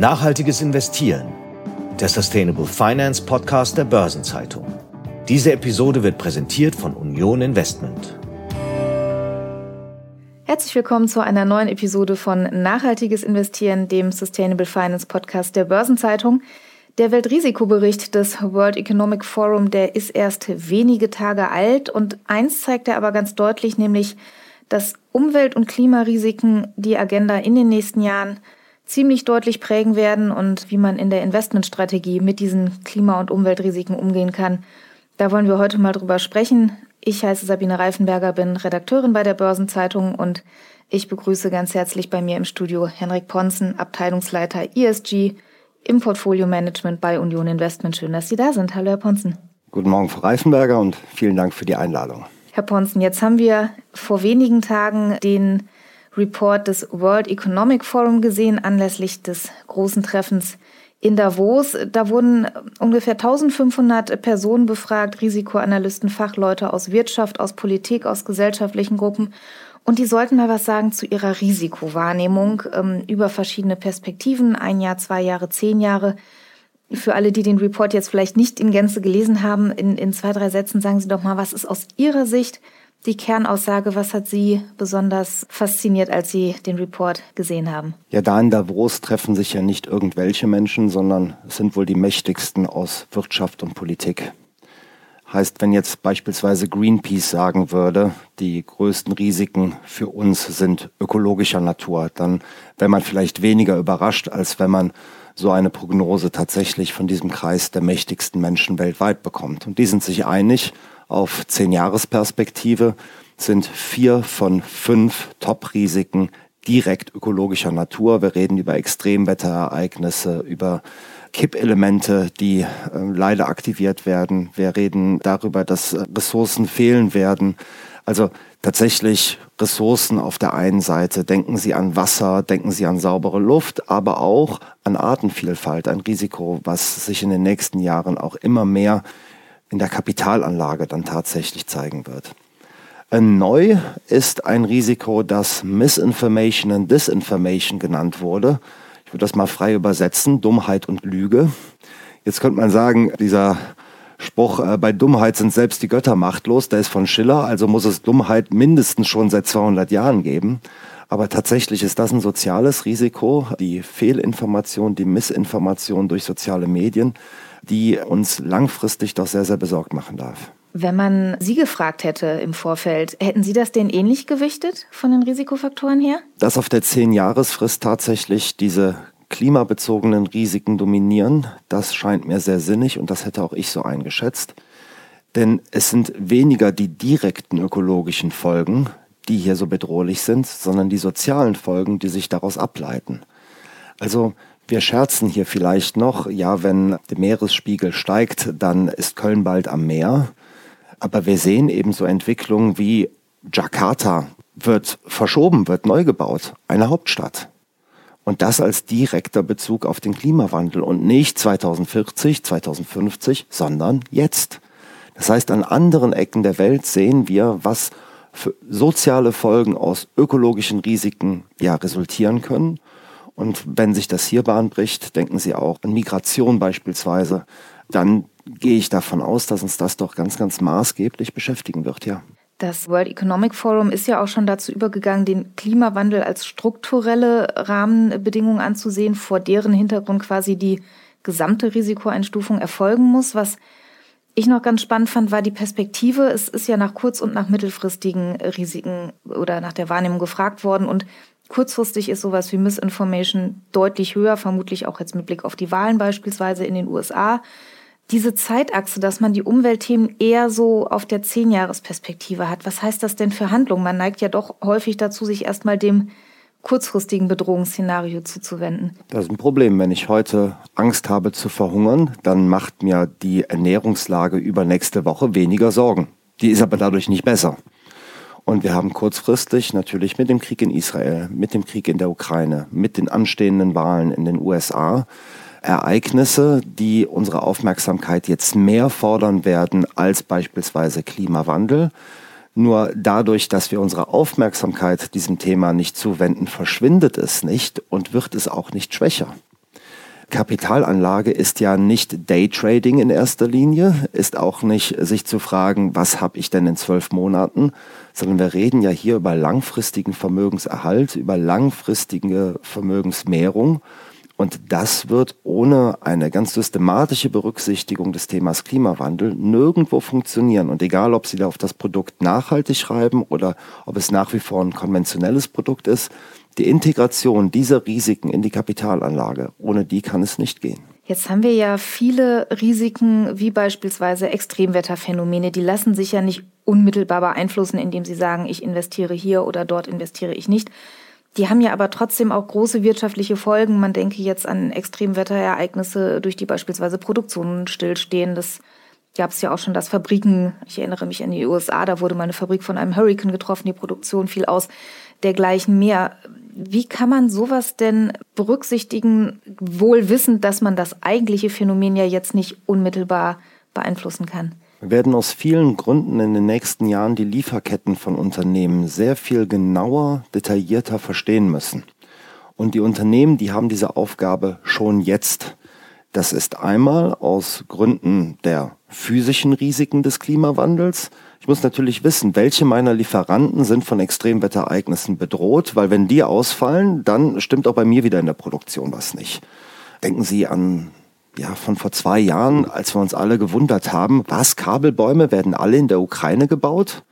Nachhaltiges Investieren, der Sustainable Finance Podcast der Börsenzeitung. Diese Episode wird präsentiert von Union Investment. Herzlich willkommen zu einer neuen Episode von Nachhaltiges Investieren, dem Sustainable Finance Podcast der Börsenzeitung. Der Weltrisikobericht des World Economic Forum, der ist erst wenige Tage alt und eins zeigt er aber ganz deutlich, nämlich, dass Umwelt- und Klimarisiken die Agenda in den nächsten Jahren ziemlich deutlich prägen werden und wie man in der Investmentstrategie mit diesen Klima- und Umweltrisiken umgehen kann. Da wollen wir heute mal drüber sprechen. Ich heiße Sabine Reifenberger, bin Redakteurin bei der Börsenzeitung und ich begrüße ganz herzlich bei mir im Studio Henrik Ponzen, Abteilungsleiter ESG im Portfolio Management bei Union Investment. Schön, dass Sie da sind. Hallo, Herr Ponzen. Guten Morgen, Frau Reifenberger, und vielen Dank für die Einladung. Herr Ponzen, jetzt haben wir vor wenigen Tagen den Report des World Economic Forum gesehen, anlässlich des großen Treffens in Davos. Da wurden ungefähr 1500 Personen befragt, Risikoanalysten, Fachleute aus Wirtschaft, aus Politik, aus gesellschaftlichen Gruppen. Und die sollten mal was sagen zu ihrer Risikowahrnehmung ähm, über verschiedene Perspektiven, ein Jahr, zwei Jahre, zehn Jahre. Für alle, die den Report jetzt vielleicht nicht in Gänze gelesen haben, in, in zwei, drei Sätzen sagen Sie doch mal, was ist aus Ihrer Sicht die Kernaussage, was hat Sie besonders fasziniert, als Sie den Report gesehen haben? Ja, da in Davos treffen sich ja nicht irgendwelche Menschen, sondern es sind wohl die mächtigsten aus Wirtschaft und Politik. Heißt, wenn jetzt beispielsweise Greenpeace sagen würde, die größten Risiken für uns sind ökologischer Natur, dann wäre man vielleicht weniger überrascht, als wenn man so eine Prognose tatsächlich von diesem Kreis der mächtigsten Menschen weltweit bekommt. Und die sind sich einig, auf zehn Jahresperspektive sind vier von fünf Top-Risiken direkt ökologischer Natur. Wir reden über Extremwetterereignisse, über Kippelemente, die äh, leider aktiviert werden. Wir reden darüber, dass Ressourcen fehlen werden. Also tatsächlich Ressourcen auf der einen Seite. Denken Sie an Wasser, denken Sie an saubere Luft, aber auch an Artenvielfalt, ein Risiko, was sich in den nächsten Jahren auch immer mehr in der Kapitalanlage dann tatsächlich zeigen wird. Neu ist ein Risiko, das Misinformation and Disinformation genannt wurde. Ich würde das mal frei übersetzen, Dummheit und Lüge. Jetzt könnte man sagen, dieser Spruch, äh, bei Dummheit sind selbst die Götter machtlos, der ist von Schiller, also muss es Dummheit mindestens schon seit 200 Jahren geben. Aber tatsächlich ist das ein soziales Risiko, die Fehlinformation, die Missinformation durch soziale Medien, die uns langfristig doch sehr, sehr besorgt machen darf. Wenn man Sie gefragt hätte im Vorfeld, hätten Sie das denn ähnlich gewichtet von den Risikofaktoren her? Dass auf der Zehn-Jahresfrist tatsächlich diese klimabezogenen Risiken dominieren, das scheint mir sehr sinnig und das hätte auch ich so eingeschätzt. Denn es sind weniger die direkten ökologischen Folgen, die hier so bedrohlich sind, sondern die sozialen Folgen, die sich daraus ableiten. Also wir scherzen hier vielleicht noch, ja, wenn der Meeresspiegel steigt, dann ist Köln bald am Meer. Aber wir sehen eben so Entwicklungen wie Jakarta wird verschoben, wird neu gebaut, eine Hauptstadt. Und das als direkter Bezug auf den Klimawandel und nicht 2040, 2050, sondern jetzt. Das heißt, an anderen Ecken der Welt sehen wir, was für soziale Folgen aus ökologischen Risiken ja resultieren können. Und wenn sich das hier Bahn bricht, denken Sie auch an Migration beispielsweise, dann gehe ich davon aus, dass uns das doch ganz, ganz maßgeblich beschäftigen wird, ja. Das World Economic Forum ist ja auch schon dazu übergegangen, den Klimawandel als strukturelle Rahmenbedingung anzusehen, vor deren Hintergrund quasi die gesamte Risikoeinstufung erfolgen muss. Was ich noch ganz spannend fand, war die Perspektive. Es ist ja nach kurz- und nach mittelfristigen Risiken oder nach der Wahrnehmung gefragt worden. Und kurzfristig ist sowas wie Misinformation deutlich höher, vermutlich auch jetzt mit Blick auf die Wahlen beispielsweise in den USA diese Zeitachse, dass man die Umweltthemen eher so auf der Zehnjahresperspektive hat. Was heißt das denn für Handlungen? Man neigt ja doch häufig dazu, sich erstmal dem kurzfristigen Bedrohungsszenario zuzuwenden. Das ist ein Problem. Wenn ich heute Angst habe zu verhungern, dann macht mir die Ernährungslage über nächste Woche weniger Sorgen. Die ist aber dadurch nicht besser. Und wir haben kurzfristig natürlich mit dem Krieg in Israel, mit dem Krieg in der Ukraine, mit den anstehenden Wahlen in den USA Ereignisse, die unsere Aufmerksamkeit jetzt mehr fordern werden als beispielsweise Klimawandel. Nur dadurch, dass wir unsere Aufmerksamkeit diesem Thema nicht zuwenden, verschwindet es nicht und wird es auch nicht schwächer. Kapitalanlage ist ja nicht Daytrading in erster Linie, ist auch nicht sich zu fragen, was habe ich denn in zwölf Monaten, sondern wir reden ja hier über langfristigen Vermögenserhalt, über langfristige Vermögensmehrung. Und das wird ohne eine ganz systematische Berücksichtigung des Themas Klimawandel nirgendwo funktionieren. Und egal, ob Sie da auf das Produkt nachhaltig schreiben oder ob es nach wie vor ein konventionelles Produkt ist, die Integration dieser Risiken in die Kapitalanlage, ohne die kann es nicht gehen. Jetzt haben wir ja viele Risiken, wie beispielsweise Extremwetterphänomene, die lassen sich ja nicht unmittelbar beeinflussen, indem Sie sagen, ich investiere hier oder dort investiere ich nicht. Die haben ja aber trotzdem auch große wirtschaftliche Folgen. Man denke jetzt an Extremwetterereignisse, durch die beispielsweise Produktionen stillstehen. Das gab es ja auch schon, dass Fabriken, ich erinnere mich an die USA, da wurde mal eine Fabrik von einem Hurricane getroffen, die Produktion fiel aus, dergleichen mehr. Wie kann man sowas denn berücksichtigen, wohl wissend, dass man das eigentliche Phänomen ja jetzt nicht unmittelbar beeinflussen kann? Wir werden aus vielen Gründen in den nächsten Jahren die Lieferketten von Unternehmen sehr viel genauer, detaillierter verstehen müssen. Und die Unternehmen, die haben diese Aufgabe schon jetzt. Das ist einmal aus Gründen der physischen Risiken des Klimawandels, ich muss natürlich wissen, welche meiner Lieferanten sind von Extremwetterereignissen bedroht, weil wenn die ausfallen, dann stimmt auch bei mir wieder in der Produktion was nicht. Denken Sie an ja, von vor zwei Jahren, als wir uns alle gewundert haben, was Kabelbäume werden alle in der Ukraine gebaut?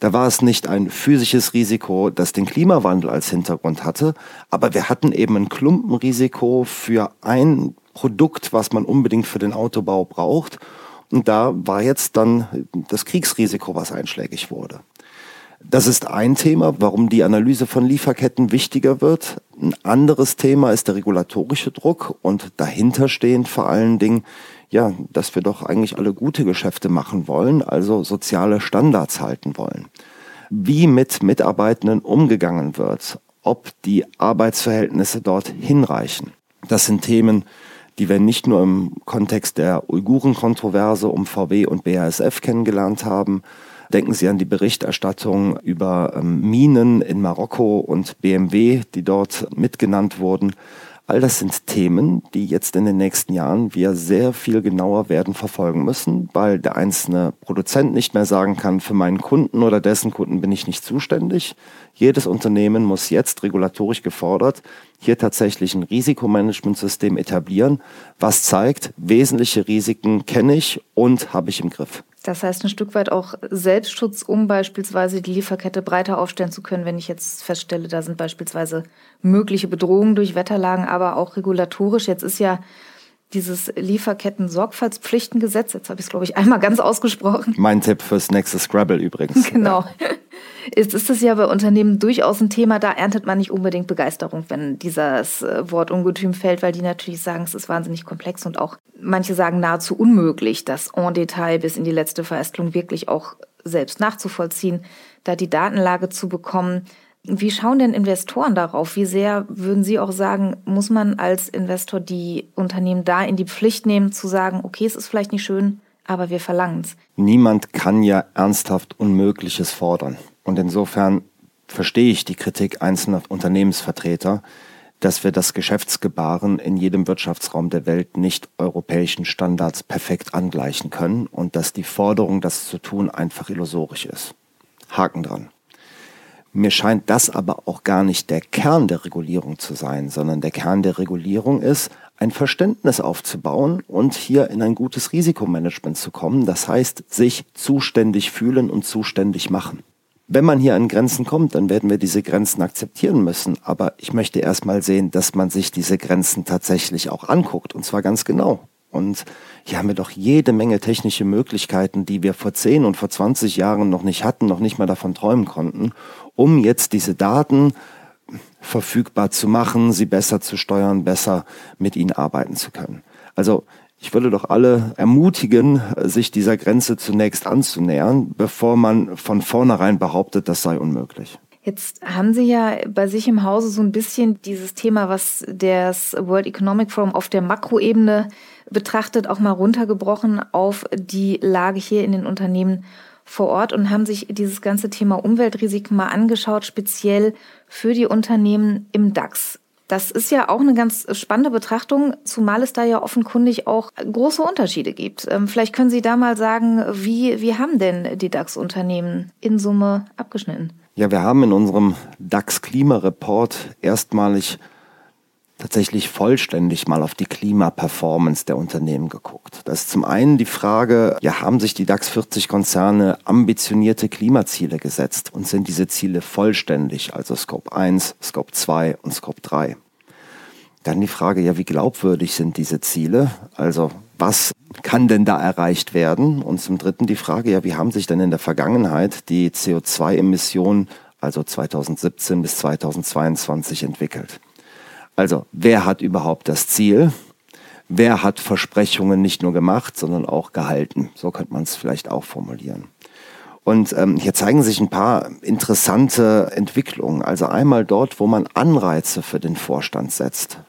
Da war es nicht ein physisches Risiko, das den Klimawandel als Hintergrund hatte, aber wir hatten eben ein Klumpenrisiko für ein Produkt, was man unbedingt für den Autobau braucht. Und da war jetzt dann das Kriegsrisiko, was einschlägig wurde. Das ist ein Thema, warum die Analyse von Lieferketten wichtiger wird. Ein anderes Thema ist der regulatorische Druck und dahinter stehend vor allen Dingen, ja, dass wir doch eigentlich alle gute Geschäfte machen wollen, also soziale Standards halten wollen. Wie mit Mitarbeitenden umgegangen wird, ob die Arbeitsverhältnisse dort hinreichen. Das sind Themen, die wir nicht nur im Kontext der Uiguren-Kontroverse um VW und BASF kennengelernt haben. Denken Sie an die Berichterstattung über ähm, Minen in Marokko und BMW, die dort mitgenannt wurden. All das sind Themen, die jetzt in den nächsten Jahren wir sehr viel genauer werden verfolgen müssen, weil der einzelne Produzent nicht mehr sagen kann, für meinen Kunden oder dessen Kunden bin ich nicht zuständig. Jedes Unternehmen muss jetzt regulatorisch gefordert hier tatsächlich ein Risikomanagementsystem etablieren, was zeigt, wesentliche Risiken kenne ich und habe ich im Griff. Das heißt ein Stück weit auch Selbstschutz, um beispielsweise die Lieferkette breiter aufstellen zu können, wenn ich jetzt feststelle, da sind beispielsweise mögliche Bedrohungen durch Wetterlagen, aber auch regulatorisch. Jetzt ist ja dieses Lieferketten-Sorgfaltspflichtengesetz, jetzt habe ich es, glaube ich, einmal ganz ausgesprochen. Mein Tipp fürs nächste Scrabble übrigens. Genau. Ist, ist es ja bei Unternehmen durchaus ein Thema, da erntet man nicht unbedingt Begeisterung, wenn dieses äh, Wort Ungetüm fällt, weil die natürlich sagen, es ist wahnsinnig komplex und auch manche sagen nahezu unmöglich, das en Detail bis in die letzte Verästelung wirklich auch selbst nachzuvollziehen, da die Datenlage zu bekommen. Wie schauen denn Investoren darauf? Wie sehr würden Sie auch sagen, muss man als Investor die Unternehmen da in die Pflicht nehmen, zu sagen, okay, es ist vielleicht nicht schön, aber wir verlangen es? Niemand kann ja ernsthaft Unmögliches fordern. Und insofern verstehe ich die Kritik einzelner Unternehmensvertreter, dass wir das Geschäftsgebaren in jedem Wirtschaftsraum der Welt nicht europäischen Standards perfekt angleichen können und dass die Forderung, das zu tun, einfach illusorisch ist. Haken dran. Mir scheint das aber auch gar nicht der Kern der Regulierung zu sein, sondern der Kern der Regulierung ist, ein Verständnis aufzubauen und hier in ein gutes Risikomanagement zu kommen. Das heißt, sich zuständig fühlen und zuständig machen. Wenn man hier an Grenzen kommt, dann werden wir diese Grenzen akzeptieren müssen. Aber ich möchte erstmal sehen, dass man sich diese Grenzen tatsächlich auch anguckt. Und zwar ganz genau. Und hier haben wir doch jede Menge technische Möglichkeiten, die wir vor 10 und vor 20 Jahren noch nicht hatten, noch nicht mal davon träumen konnten, um jetzt diese Daten verfügbar zu machen, sie besser zu steuern, besser mit ihnen arbeiten zu können. Also ich würde doch alle ermutigen, sich dieser Grenze zunächst anzunähern, bevor man von vornherein behauptet, das sei unmöglich. Jetzt haben Sie ja bei sich im Hause so ein bisschen dieses Thema, was das World Economic Forum auf der Makroebene betrachtet, auch mal runtergebrochen auf die Lage hier in den Unternehmen vor Ort und haben sich dieses ganze Thema Umweltrisiken mal angeschaut, speziell für die Unternehmen im DAX. Das ist ja auch eine ganz spannende Betrachtung, zumal es da ja offenkundig auch große Unterschiede gibt. Ähm, vielleicht können Sie da mal sagen, wie, wie haben denn die DAX-Unternehmen in Summe abgeschnitten? Ja, wir haben in unserem DAX-Klima-Report erstmalig tatsächlich vollständig mal auf die Klimaperformance der Unternehmen geguckt. Das ist zum einen die Frage, ja, haben sich die DAX 40 Konzerne ambitionierte Klimaziele gesetzt und sind diese Ziele vollständig, also Scope 1, Scope 2 und Scope 3? Dann die Frage, ja, wie glaubwürdig sind diese Ziele? Also was kann denn da erreicht werden? Und zum Dritten die Frage, ja, wie haben sich denn in der Vergangenheit die CO2-Emissionen, also 2017 bis 2022, entwickelt? Also, wer hat überhaupt das Ziel? Wer hat Versprechungen nicht nur gemacht, sondern auch gehalten? So könnte man es vielleicht auch formulieren. Und ähm, hier zeigen sich ein paar interessante Entwicklungen. Also einmal dort, wo man Anreize für den Vorstand setzt,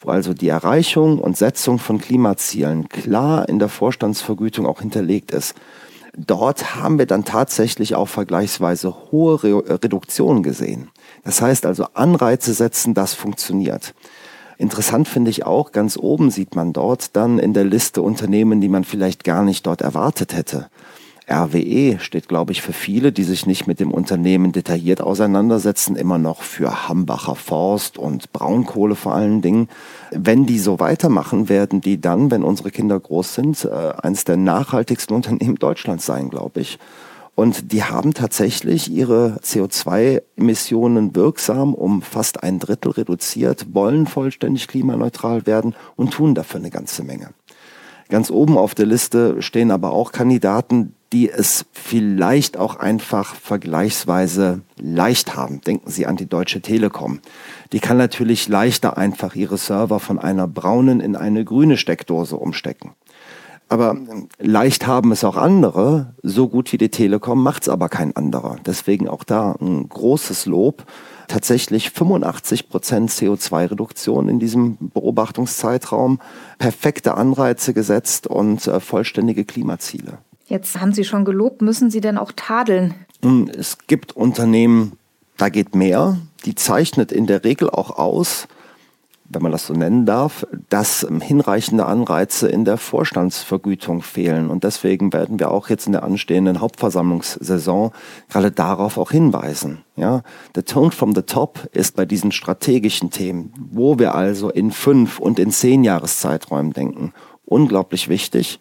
wo also die Erreichung und Setzung von Klimazielen klar in der Vorstandsvergütung auch hinterlegt ist. Dort haben wir dann tatsächlich auch vergleichsweise hohe Re Reduktionen gesehen. Das heißt also Anreize setzen, das funktioniert. Interessant finde ich auch, ganz oben sieht man dort dann in der Liste Unternehmen, die man vielleicht gar nicht dort erwartet hätte. RWE steht, glaube ich, für viele, die sich nicht mit dem Unternehmen detailliert auseinandersetzen, immer noch für Hambacher Forst und Braunkohle vor allen Dingen. Wenn die so weitermachen, werden die dann, wenn unsere Kinder groß sind, äh, eines der nachhaltigsten Unternehmen Deutschlands sein, glaube ich. Und die haben tatsächlich ihre CO2-Emissionen wirksam um fast ein Drittel reduziert, wollen vollständig klimaneutral werden und tun dafür eine ganze Menge. Ganz oben auf der Liste stehen aber auch Kandidaten, die es vielleicht auch einfach vergleichsweise leicht haben. Denken Sie an die Deutsche Telekom. Die kann natürlich leichter einfach ihre Server von einer braunen in eine grüne Steckdose umstecken. Aber leicht haben es auch andere. So gut wie die Telekom macht es aber kein anderer. Deswegen auch da ein großes Lob. Tatsächlich 85 Prozent CO2-Reduktion in diesem Beobachtungszeitraum, perfekte Anreize gesetzt und äh, vollständige Klimaziele. Jetzt haben Sie schon gelobt, müssen Sie denn auch tadeln? Es gibt Unternehmen, da geht mehr. Die zeichnet in der Regel auch aus, wenn man das so nennen darf, dass hinreichende Anreize in der Vorstandsvergütung fehlen. Und deswegen werden wir auch jetzt in der anstehenden Hauptversammlungssaison gerade darauf auch hinweisen. Ja, the tone from the top ist bei diesen strategischen Themen, wo wir also in fünf und in zehn Jahreszeiträumen denken, unglaublich wichtig.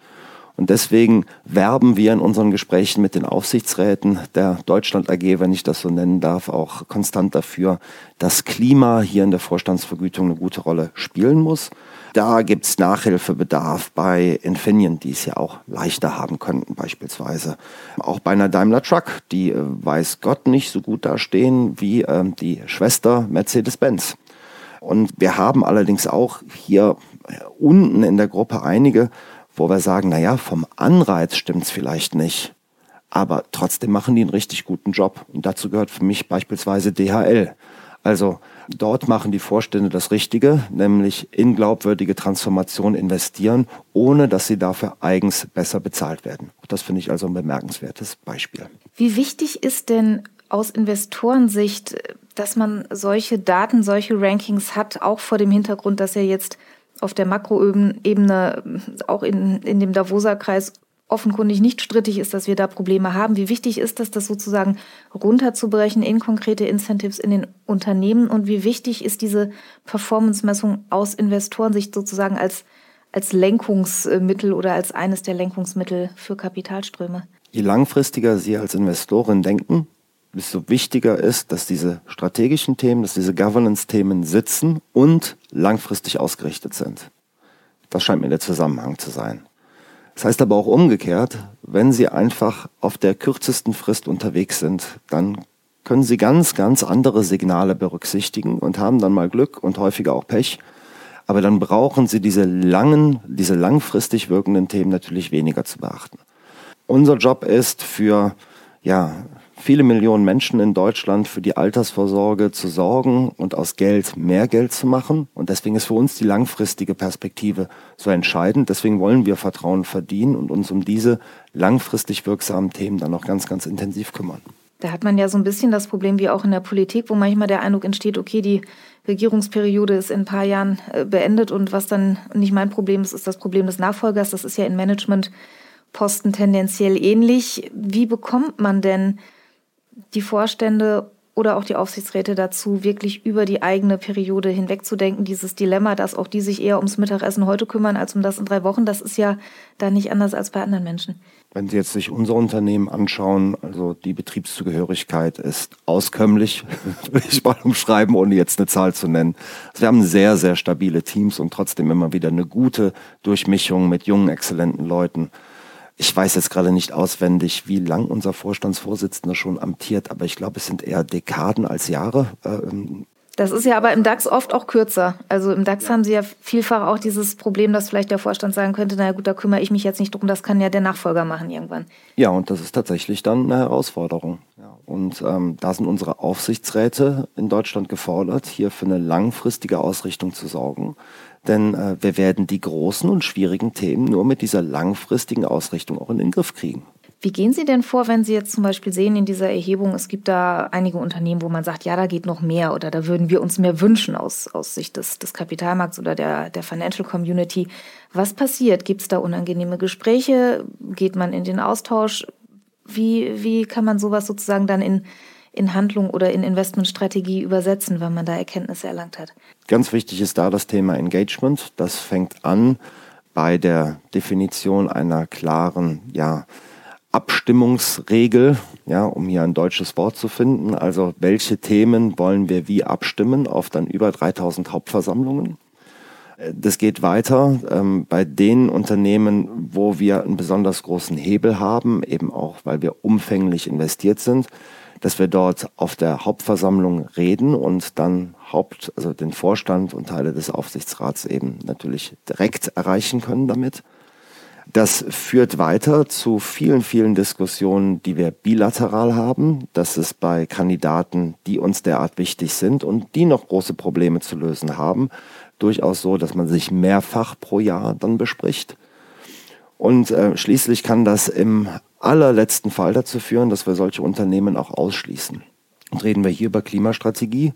Und deswegen werben wir in unseren Gesprächen mit den Aufsichtsräten der Deutschland AG, wenn ich das so nennen darf, auch konstant dafür, dass Klima hier in der Vorstandsvergütung eine gute Rolle spielen muss. Da gibt's Nachhilfebedarf bei Infineon, die es ja auch leichter haben könnten beispielsweise. Auch bei einer Daimler Truck, die äh, weiß Gott nicht so gut dastehen wie äh, die Schwester Mercedes-Benz. Und wir haben allerdings auch hier äh, unten in der Gruppe einige, wo wir sagen, naja, vom Anreiz stimmt's vielleicht nicht, aber trotzdem machen die einen richtig guten Job. Und dazu gehört für mich beispielsweise DHL. Also dort machen die Vorstände das Richtige, nämlich in glaubwürdige Transformation investieren, ohne dass sie dafür eigens besser bezahlt werden. Das finde ich also ein bemerkenswertes Beispiel. Wie wichtig ist denn aus Investorensicht, dass man solche Daten, solche Rankings hat, auch vor dem Hintergrund, dass ja jetzt auf der Makroebene auch in, in dem Davoser Kreis offenkundig nicht strittig ist, dass wir da Probleme haben. Wie wichtig ist das, das sozusagen runterzubrechen in konkrete Incentives in den Unternehmen und wie wichtig ist diese Performance-Messung aus Investorensicht sozusagen als, als Lenkungsmittel oder als eines der Lenkungsmittel für Kapitalströme? Je langfristiger Sie als Investorin denken, desto wichtiger ist, dass diese strategischen Themen, dass diese Governance-Themen sitzen und langfristig ausgerichtet sind. Das scheint mir der Zusammenhang zu sein. Das heißt aber auch umgekehrt, wenn Sie einfach auf der kürzesten Frist unterwegs sind, dann können Sie ganz, ganz andere Signale berücksichtigen und haben dann mal Glück und häufiger auch Pech. Aber dann brauchen Sie diese langen, diese langfristig wirkenden Themen natürlich weniger zu beachten. Unser Job ist für ja, viele Millionen Menschen in Deutschland für die Altersvorsorge zu sorgen und aus Geld mehr Geld zu machen. Und deswegen ist für uns die langfristige Perspektive so entscheidend. Deswegen wollen wir Vertrauen verdienen und uns um diese langfristig wirksamen Themen dann auch ganz, ganz intensiv kümmern. Da hat man ja so ein bisschen das Problem wie auch in der Politik, wo manchmal der Eindruck entsteht, okay, die Regierungsperiode ist in ein paar Jahren äh, beendet und was dann nicht mein Problem ist, ist das Problem des Nachfolgers. Das ist ja in Managementposten tendenziell ähnlich. Wie bekommt man denn die Vorstände oder auch die Aufsichtsräte dazu, wirklich über die eigene Periode hinwegzudenken. Dieses Dilemma, dass auch die sich eher ums Mittagessen heute kümmern als um das in drei Wochen, das ist ja da nicht anders als bei anderen Menschen. Wenn Sie jetzt sich unser Unternehmen anschauen, also die Betriebszugehörigkeit ist auskömmlich, würde ich mal umschreiben, ohne jetzt eine Zahl zu nennen. Also wir haben sehr, sehr stabile Teams und trotzdem immer wieder eine gute Durchmischung mit jungen, exzellenten Leuten. Ich weiß jetzt gerade nicht auswendig, wie lang unser Vorstandsvorsitzender schon amtiert, aber ich glaube, es sind eher Dekaden als Jahre. Ähm, das ist ja aber im DAX oft auch kürzer. Also im DAX ja. haben Sie ja vielfach auch dieses Problem, dass vielleicht der Vorstand sagen könnte, naja gut, da kümmere ich mich jetzt nicht drum, das kann ja der Nachfolger machen irgendwann. Ja, und das ist tatsächlich dann eine Herausforderung. Ja, und ähm, da sind unsere Aufsichtsräte in Deutschland gefordert, hier für eine langfristige Ausrichtung zu sorgen. Denn äh, wir werden die großen und schwierigen Themen nur mit dieser langfristigen Ausrichtung auch in den Griff kriegen. Wie gehen Sie denn vor, wenn Sie jetzt zum Beispiel sehen in dieser Erhebung, es gibt da einige Unternehmen, wo man sagt, ja, da geht noch mehr oder da würden wir uns mehr wünschen aus, aus Sicht des, des Kapitalmarkts oder der, der Financial Community. Was passiert? Gibt es da unangenehme Gespräche? Geht man in den Austausch? Wie, wie kann man sowas sozusagen dann in, in Handlung oder in Investmentstrategie übersetzen, wenn man da Erkenntnisse erlangt hat? Ganz wichtig ist da das Thema Engagement. Das fängt an bei der Definition einer klaren, ja, Abstimmungsregel, ja, um hier ein deutsches Wort zu finden. Also welche Themen wollen wir wie abstimmen auf dann über 3000 Hauptversammlungen? Das geht weiter ähm, bei den Unternehmen, wo wir einen besonders großen Hebel haben, eben auch, weil wir umfänglich investiert sind dass wir dort auf der Hauptversammlung reden und dann Haupt, also den Vorstand und Teile des Aufsichtsrats eben natürlich direkt erreichen können damit. Das führt weiter zu vielen, vielen Diskussionen, die wir bilateral haben. Das ist bei Kandidaten, die uns derart wichtig sind und die noch große Probleme zu lösen haben, durchaus so, dass man sich mehrfach pro Jahr dann bespricht. Und äh, schließlich kann das im allerletzten Fall dazu führen, dass wir solche Unternehmen auch ausschließen. Und reden wir hier über Klimastrategie.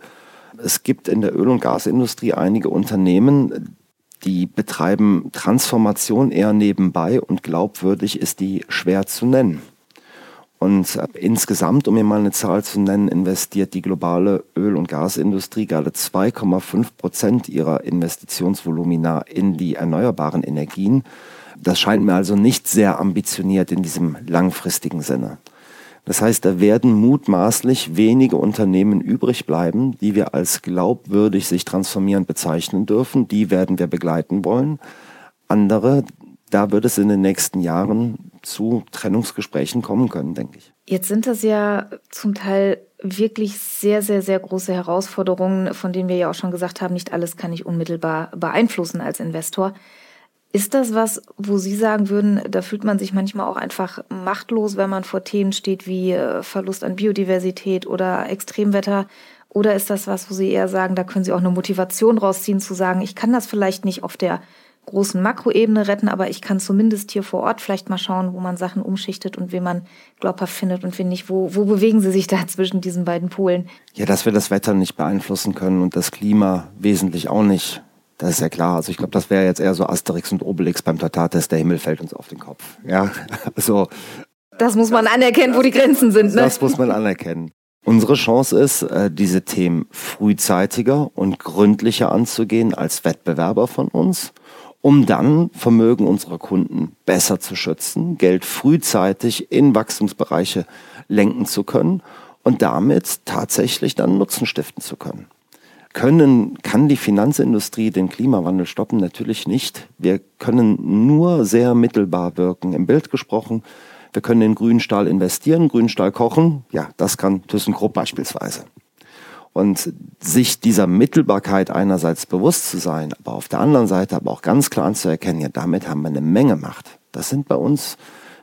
Es gibt in der Öl- und Gasindustrie einige Unternehmen, die betreiben Transformation eher nebenbei und glaubwürdig ist die schwer zu nennen. Und äh, insgesamt, um mir mal eine Zahl zu nennen, investiert die globale Öl- und Gasindustrie gerade 2,5 Prozent ihrer Investitionsvolumina in die erneuerbaren Energien. Das scheint mir also nicht sehr ambitioniert in diesem langfristigen Sinne. Das heißt, da werden mutmaßlich wenige Unternehmen übrig bleiben, die wir als glaubwürdig sich transformieren bezeichnen dürfen. Die werden wir begleiten wollen. Andere, da wird es in den nächsten Jahren zu Trennungsgesprächen kommen können, denke ich. Jetzt sind das ja zum Teil wirklich sehr, sehr, sehr große Herausforderungen, von denen wir ja auch schon gesagt haben, nicht alles kann ich unmittelbar beeinflussen als Investor. Ist das was, wo Sie sagen würden, da fühlt man sich manchmal auch einfach machtlos, wenn man vor Themen steht wie äh, Verlust an Biodiversität oder Extremwetter? Oder ist das was, wo Sie eher sagen, da können Sie auch eine Motivation rausziehen, zu sagen, ich kann das vielleicht nicht auf der großen Makroebene retten, aber ich kann zumindest hier vor Ort vielleicht mal schauen, wo man Sachen umschichtet und wen man glaubhaft findet und wen nicht. Wo, wo bewegen Sie sich da zwischen diesen beiden Polen? Ja, dass wir das Wetter nicht beeinflussen können und das Klima wesentlich auch nicht. Das ist ja klar. Also ich glaube, das wäre jetzt eher so Asterix und Obelix beim Totaltest, der Himmel fällt uns auf den Kopf. Ja, also. Das muss man anerkennen, wo die Grenzen sind, ne? Das muss man anerkennen. Unsere Chance ist, äh, diese Themen frühzeitiger und gründlicher anzugehen als Wettbewerber von uns, um dann Vermögen unserer Kunden besser zu schützen, Geld frühzeitig in Wachstumsbereiche lenken zu können und damit tatsächlich dann Nutzen stiften zu können. Können, kann die Finanzindustrie den Klimawandel stoppen? Natürlich nicht. Wir können nur sehr mittelbar wirken. Im Bild gesprochen, wir können in Grünstahl investieren, Grünstahl kochen. Ja, das kann ThyssenKrupp beispielsweise. Und sich dieser Mittelbarkeit einerseits bewusst zu sein, aber auf der anderen Seite aber auch ganz klar anzuerkennen, ja, damit haben wir eine Menge Macht. Das sind bei uns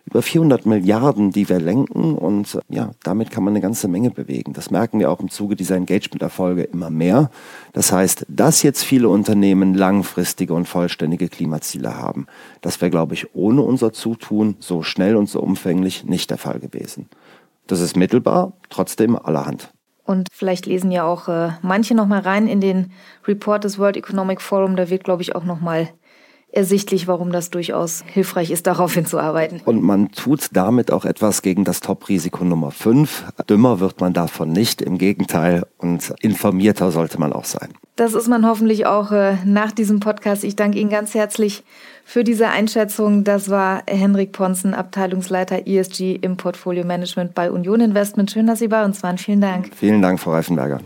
über 400 Milliarden, die wir lenken und ja, damit kann man eine ganze Menge bewegen. Das merken wir auch im Zuge dieser Engagement-Erfolge immer mehr. Das heißt, dass jetzt viele Unternehmen langfristige und vollständige Klimaziele haben, das wäre, glaube ich, ohne unser Zutun so schnell und so umfänglich nicht der Fall gewesen. Das ist mittelbar, trotzdem allerhand. Und vielleicht lesen ja auch äh, manche noch mal rein in den Report des World Economic Forum. Da wird, glaube ich, auch noch mal ersichtlich, warum das durchaus hilfreich ist, darauf hinzuarbeiten. Und man tut damit auch etwas gegen das Top-Risiko Nummer 5. Dümmer wird man davon nicht, im Gegenteil. Und informierter sollte man auch sein. Das ist man hoffentlich auch äh, nach diesem Podcast. Ich danke Ihnen ganz herzlich für diese Einschätzung. Das war Henrik Ponzen, Abteilungsleiter ESG im Portfolio Management bei Union Investment. Schön, dass Sie bei uns waren. Vielen Dank. Vielen Dank, Frau Reifenberger.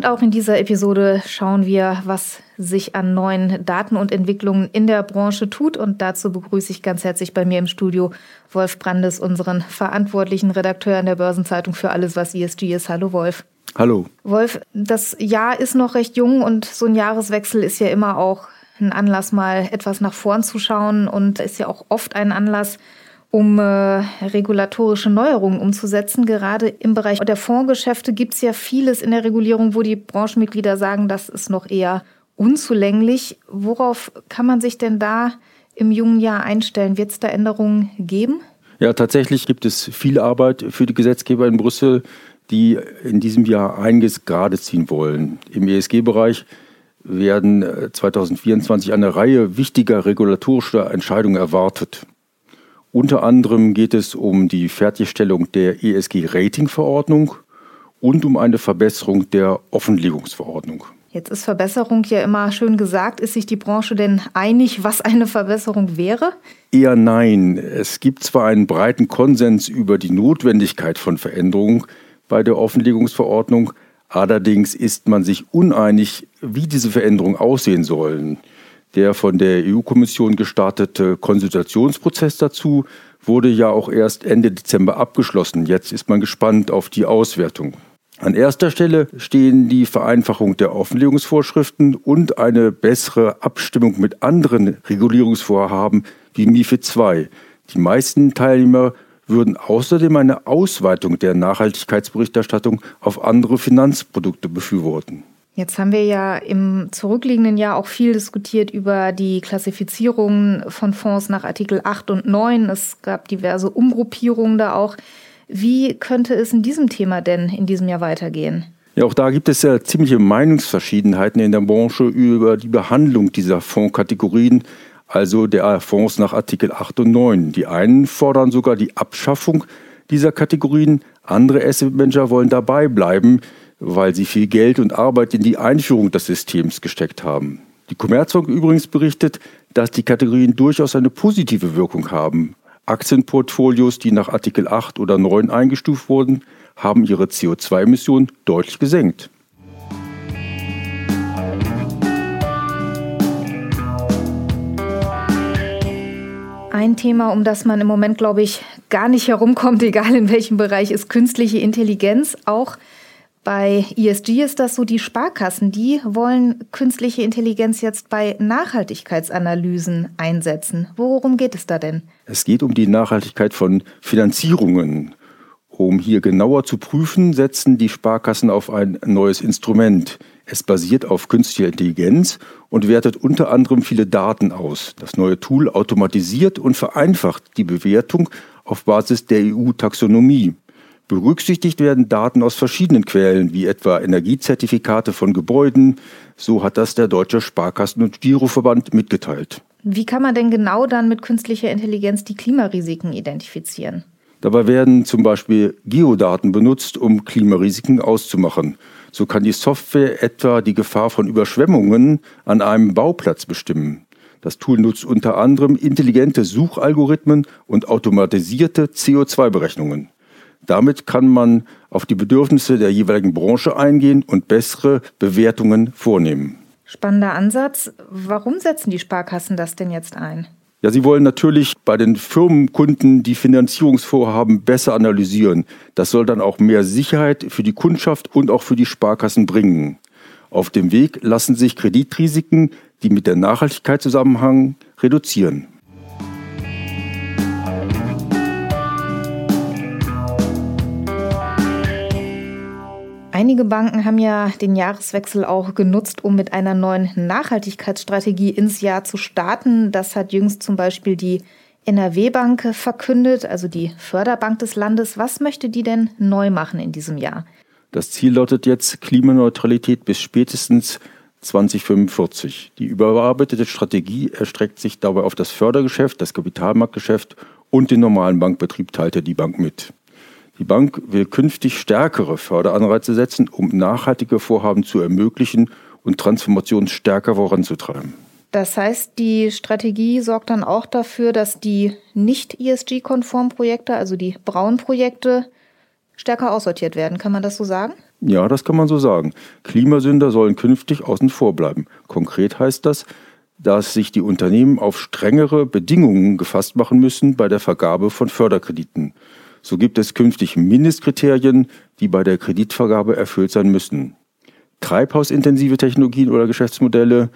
Und auch in dieser Episode schauen wir, was sich an neuen Daten und Entwicklungen in der Branche tut. Und dazu begrüße ich ganz herzlich bei mir im Studio Wolf Brandes, unseren verantwortlichen Redakteur in der Börsenzeitung für alles, was ESG ist. Hallo Wolf. Hallo. Wolf, das Jahr ist noch recht jung und so ein Jahreswechsel ist ja immer auch ein Anlass, mal etwas nach vorn zu schauen und ist ja auch oft ein Anlass, um äh, regulatorische Neuerungen umzusetzen. Gerade im Bereich der Fondsgeschäfte gibt es ja vieles in der Regulierung, wo die Branchenmitglieder sagen, das ist noch eher unzulänglich. Worauf kann man sich denn da im jungen Jahr einstellen? Wird es da Änderungen geben? Ja, tatsächlich gibt es viel Arbeit für die Gesetzgeber in Brüssel, die in diesem Jahr einiges gerade ziehen wollen. Im ESG-Bereich werden 2024 äh, eine Reihe wichtiger regulatorischer Entscheidungen erwartet. Unter anderem geht es um die Fertigstellung der ESG-Rating-Verordnung und um eine Verbesserung der Offenlegungsverordnung. Jetzt ist Verbesserung ja immer schön gesagt. Ist sich die Branche denn einig, was eine Verbesserung wäre? Eher nein. Es gibt zwar einen breiten Konsens über die Notwendigkeit von Veränderungen bei der Offenlegungsverordnung, allerdings ist man sich uneinig, wie diese Veränderungen aussehen sollen. Der von der EU-Kommission gestartete Konsultationsprozess dazu wurde ja auch erst Ende Dezember abgeschlossen. Jetzt ist man gespannt auf die Auswertung. An erster Stelle stehen die Vereinfachung der Offenlegungsvorschriften und eine bessere Abstimmung mit anderen Regulierungsvorhaben wie MIFID II. Die meisten Teilnehmer würden außerdem eine Ausweitung der Nachhaltigkeitsberichterstattung auf andere Finanzprodukte befürworten. Jetzt haben wir ja im zurückliegenden Jahr auch viel diskutiert über die Klassifizierung von Fonds nach Artikel 8 und 9. Es gab diverse Umgruppierungen da auch. Wie könnte es in diesem Thema denn in diesem Jahr weitergehen? Ja, auch da gibt es ja ziemliche Meinungsverschiedenheiten in der Branche über die Behandlung dieser Fondskategorien, also der Fonds nach Artikel 8 und 9. Die einen fordern sogar die Abschaffung dieser Kategorien, andere Asset Manager wollen dabei bleiben, weil sie viel Geld und Arbeit in die Einführung des Systems gesteckt haben. Die Commerzbank übrigens berichtet, dass die Kategorien durchaus eine positive Wirkung haben. Aktienportfolios, die nach Artikel 8 oder 9 eingestuft wurden, haben ihre CO2-Emissionen deutlich gesenkt. Ein Thema, um das man im Moment, glaube ich, gar nicht herumkommt, egal in welchem Bereich, ist künstliche Intelligenz. Auch bei ESG ist das so, die Sparkassen, die wollen künstliche Intelligenz jetzt bei Nachhaltigkeitsanalysen einsetzen. Worum geht es da denn? Es geht um die Nachhaltigkeit von Finanzierungen. Um hier genauer zu prüfen, setzen die Sparkassen auf ein neues Instrument. Es basiert auf künstlicher Intelligenz und wertet unter anderem viele Daten aus. Das neue Tool automatisiert und vereinfacht die Bewertung auf Basis der EU-Taxonomie. Berücksichtigt werden Daten aus verschiedenen Quellen, wie etwa Energiezertifikate von Gebäuden. So hat das der Deutsche Sparkassen- und Giroverband mitgeteilt. Wie kann man denn genau dann mit künstlicher Intelligenz die Klimarisiken identifizieren? Dabei werden zum Beispiel Geodaten benutzt, um Klimarisiken auszumachen. So kann die Software etwa die Gefahr von Überschwemmungen an einem Bauplatz bestimmen. Das Tool nutzt unter anderem intelligente Suchalgorithmen und automatisierte CO2-Berechnungen. Damit kann man auf die Bedürfnisse der jeweiligen Branche eingehen und bessere Bewertungen vornehmen. Spannender Ansatz. Warum setzen die Sparkassen das denn jetzt ein? Ja, sie wollen natürlich bei den Firmenkunden die Finanzierungsvorhaben besser analysieren. Das soll dann auch mehr Sicherheit für die Kundschaft und auch für die Sparkassen bringen. Auf dem Weg lassen sich Kreditrisiken, die mit der Nachhaltigkeit zusammenhängen, reduzieren. Einige Banken haben ja den Jahreswechsel auch genutzt, um mit einer neuen Nachhaltigkeitsstrategie ins Jahr zu starten. Das hat jüngst zum Beispiel die NRW-Bank verkündet, also die Förderbank des Landes. Was möchte die denn neu machen in diesem Jahr? Das Ziel lautet jetzt Klimaneutralität bis spätestens 2045. Die überarbeitete Strategie erstreckt sich dabei auf das Fördergeschäft, das Kapitalmarktgeschäft und den normalen Bankbetrieb, teilte die Bank mit. Die Bank will künftig stärkere Förderanreize setzen, um nachhaltige Vorhaben zu ermöglichen und Transformation stärker voranzutreiben. Das heißt, die Strategie sorgt dann auch dafür, dass die nicht ESG-konformen Projekte, also die braunen Projekte, stärker aussortiert werden. Kann man das so sagen? Ja, das kann man so sagen. Klimasünder sollen künftig außen vor bleiben. Konkret heißt das, dass sich die Unternehmen auf strengere Bedingungen gefasst machen müssen bei der Vergabe von Förderkrediten. So gibt es künftig Mindestkriterien, die bei der Kreditvergabe erfüllt sein müssen. Treibhausintensive Technologien oder Geschäftsmodelle,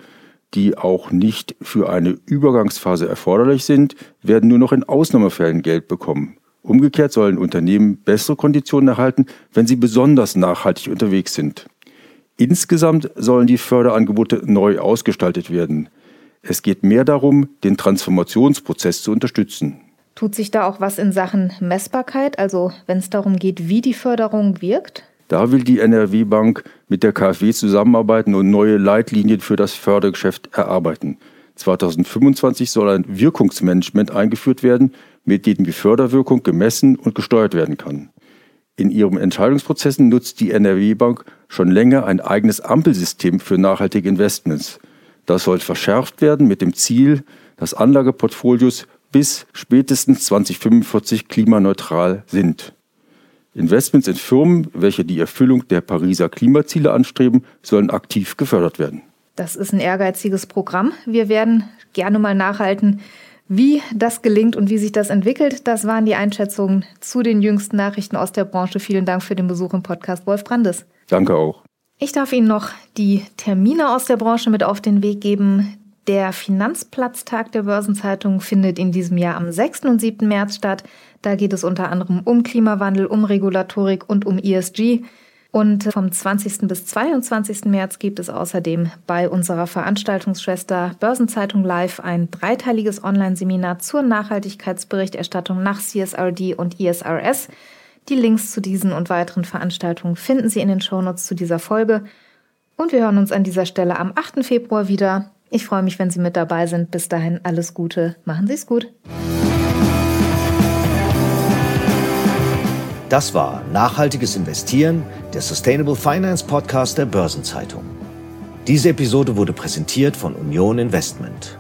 die auch nicht für eine Übergangsphase erforderlich sind, werden nur noch in Ausnahmefällen Geld bekommen. Umgekehrt sollen Unternehmen bessere Konditionen erhalten, wenn sie besonders nachhaltig unterwegs sind. Insgesamt sollen die Förderangebote neu ausgestaltet werden. Es geht mehr darum, den Transformationsprozess zu unterstützen. Tut sich da auch was in Sachen Messbarkeit, also wenn es darum geht, wie die Förderung wirkt? Da will die NRW Bank mit der KfW zusammenarbeiten und neue Leitlinien für das Fördergeschäft erarbeiten. 2025 soll ein Wirkungsmanagement eingeführt werden, mit dem die Förderwirkung gemessen und gesteuert werden kann. In ihren Entscheidungsprozessen nutzt die NRW Bank schon länger ein eigenes Ampelsystem für nachhaltige Investments. Das soll verschärft werden mit dem Ziel, dass Anlageportfolios bis spätestens 2045 klimaneutral sind. Investments in Firmen, welche die Erfüllung der Pariser Klimaziele anstreben, sollen aktiv gefördert werden. Das ist ein ehrgeiziges Programm. Wir werden gerne mal nachhalten, wie das gelingt und wie sich das entwickelt. Das waren die Einschätzungen zu den jüngsten Nachrichten aus der Branche. Vielen Dank für den Besuch im Podcast Wolf Brandes. Danke auch. Ich darf Ihnen noch die Termine aus der Branche mit auf den Weg geben. Der Finanzplatztag der Börsenzeitung findet in diesem Jahr am 6. und 7. März statt. Da geht es unter anderem um Klimawandel, um Regulatorik und um ESG. Und vom 20. bis 22. März gibt es außerdem bei unserer Veranstaltungsschwester Börsenzeitung Live ein dreiteiliges Online-Seminar zur Nachhaltigkeitsberichterstattung nach CSRD und ISRS. Die Links zu diesen und weiteren Veranstaltungen finden Sie in den Shownotes zu dieser Folge. Und wir hören uns an dieser Stelle am 8. Februar wieder. Ich freue mich, wenn Sie mit dabei sind. Bis dahin alles Gute. Machen Sie es gut. Das war Nachhaltiges Investieren, der Sustainable Finance Podcast der Börsenzeitung. Diese Episode wurde präsentiert von Union Investment.